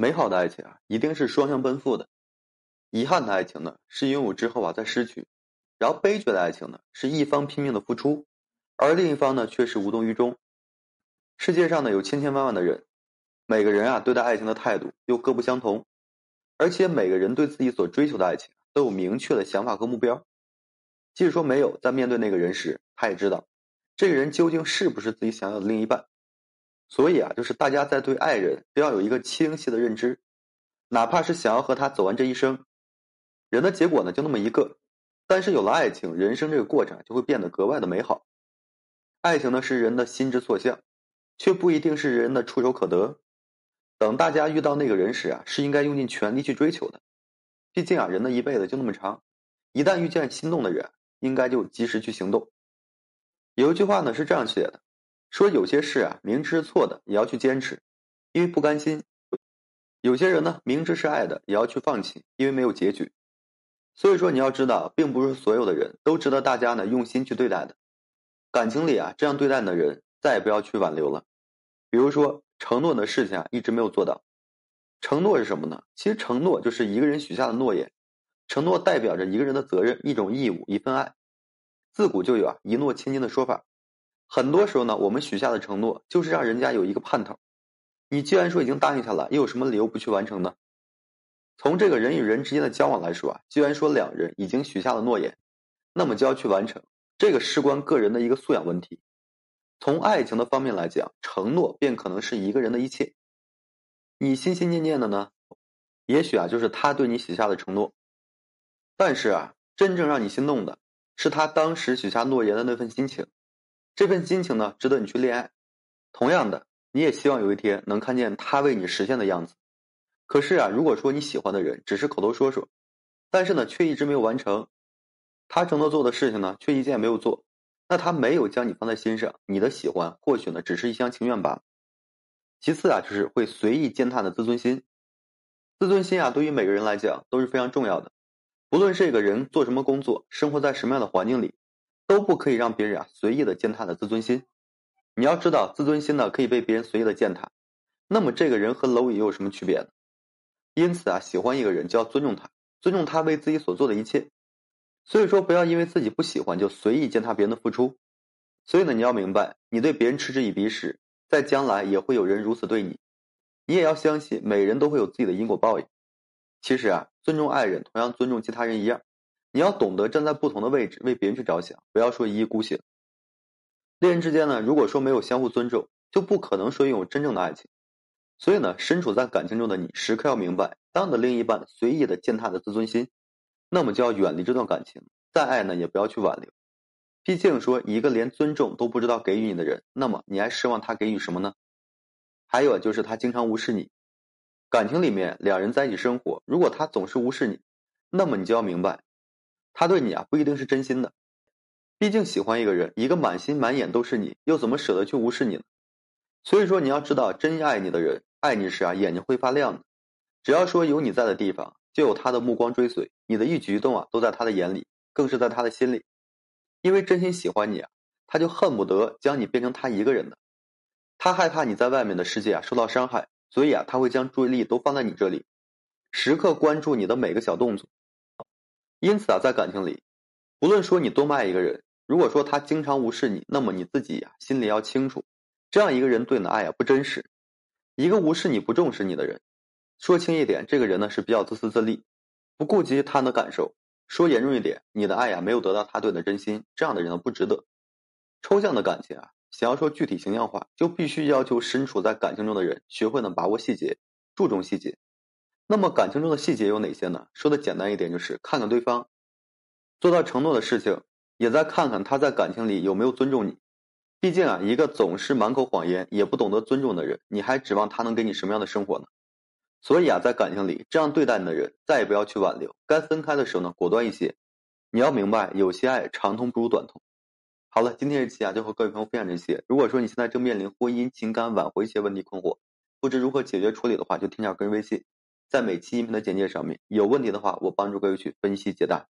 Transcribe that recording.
美好的爱情啊，一定是双向奔赴的；遗憾的爱情呢，是拥有之后啊再失去；然后悲剧的爱情呢，是一方拼命的付出，而另一方呢却是无动于衷。世界上呢有千千万万的人，每个人啊对待爱情的态度又各不相同，而且每个人对自己所追求的爱情都有明确的想法和目标。即使说没有在面对那个人时，他也知道这个人究竟是不是自己想要的另一半。所以啊，就是大家在对爱人都要有一个清晰的认知，哪怕是想要和他走完这一生，人的结果呢就那么一个，但是有了爱情，人生这个过程就会变得格外的美好。爱情呢是人的心之所向，却不一定是人的触手可得。等大家遇到那个人时啊，是应该用尽全力去追求的。毕竟啊，人的一辈子就那么长，一旦遇见心动的人，应该就及时去行动。有一句话呢是这样写的。说有些事啊，明知是错的也要去坚持，因为不甘心；有些人呢，明知是爱的也要去放弃，因为没有结局。所以说，你要知道，并不是所有的人都值得大家呢用心去对待的。感情里啊，这样对待的人，再也不要去挽留了。比如说，承诺的事情啊，一直没有做到。承诺是什么呢？其实承诺就是一个人许下的诺言，承诺代表着一个人的责任、一种义务、一份爱。自古就有啊“一诺千金”的说法。很多时候呢，我们许下的承诺就是让人家有一个盼头。你既然说已经答应下了，又有什么理由不去完成呢？从这个人与人之间的交往来说啊，既然说两人已经许下了诺言，那么就要去完成。这个事关个人的一个素养问题。从爱情的方面来讲，承诺便可能是一个人的一切。你心心念念的呢，也许啊就是他对你许下的承诺。但是啊，真正让你心动的是他当时许下诺言的那份心情。这份心情呢，值得你去恋爱。同样的，你也希望有一天能看见他为你实现的样子。可是啊，如果说你喜欢的人只是口头说说，但是呢，却一直没有完成，他承诺做的事情呢，却一件也没有做，那他没有将你放在心上，你的喜欢或许呢，只是一厢情愿罢了。其次啊，就是会随意践踏的自尊心。自尊心啊，对于每个人来讲都是非常重要的。不论这个人做什么工作，生活在什么样的环境里。都不可以让别人啊随意的践踏的自尊心。你要知道，自尊心呢可以被别人随意的践踏，那么这个人和蝼蚁又有什么区别呢？因此啊，喜欢一个人就要尊重他，尊重他为自己所做的一切。所以说，不要因为自己不喜欢就随意践踏别人的付出。所以呢，你要明白，你对别人嗤之以鼻时，在将来也会有人如此对你。你也要相信，每人都会有自己的因果报应。其实啊，尊重爱人，同样尊重其他人一样。你要懂得站在不同的位置为别人去着想，不要说一意孤行。恋人之间呢，如果说没有相互尊重，就不可能说拥有真正的爱情。所以呢，身处在感情中的你，时刻要明白，当你的另一半随意的践踏的自尊心，那么就要远离这段感情。再爱呢，也不要去挽留。毕竟说一个连尊重都不知道给予你的人，那么你还奢望他给予什么呢？还有就是他经常无视你。感情里面两人在一起生活，如果他总是无视你，那么你就要明白。他对你啊不一定是真心的，毕竟喜欢一个人，一个满心满眼都是你，又怎么舍得去无视你呢？所以说你要知道，真爱你的人，爱你时啊眼睛会发亮的。只要说有你在的地方，就有他的目光追随，你的一举一动啊都在他的眼里，更是在他的心里。因为真心喜欢你啊，他就恨不得将你变成他一个人的。他害怕你在外面的世界啊受到伤害，所以啊他会将注意力都放在你这里，时刻关注你的每个小动作。因此啊，在感情里，不论说你多么爱一个人，如果说他经常无视你，那么你自己呀心里要清楚，这样一个人对你的爱啊不真实。一个无视你不重视你的人，说轻一点，这个人呢是比较自私自利，不顾及他人的感受；说严重一点，你的爱呀没有得到他对你的真心，这样的人呢不值得。抽象的感情啊，想要说具体形象化，就必须要求身处在感情中的人学会呢把握细节，注重细节。那么感情中的细节有哪些呢？说的简单一点，就是看看对方做到承诺的事情，也再看看他在感情里有没有尊重你。毕竟啊，一个总是满口谎言也不懂得尊重的人，你还指望他能给你什么样的生活呢？所以啊，在感情里这样对待你的人，再也不要去挽留。该分开的时候呢，果断一些。你要明白，有些爱长痛不如短痛。好了，今天这期啊，就和各位朋友分享这些。如果说你现在正面临婚姻、情感挽回一些问题困惑，不知如何解决处理的话，就添加个人微信。在每期音频的简介上面，有问题的话，我帮助各位去分析解答。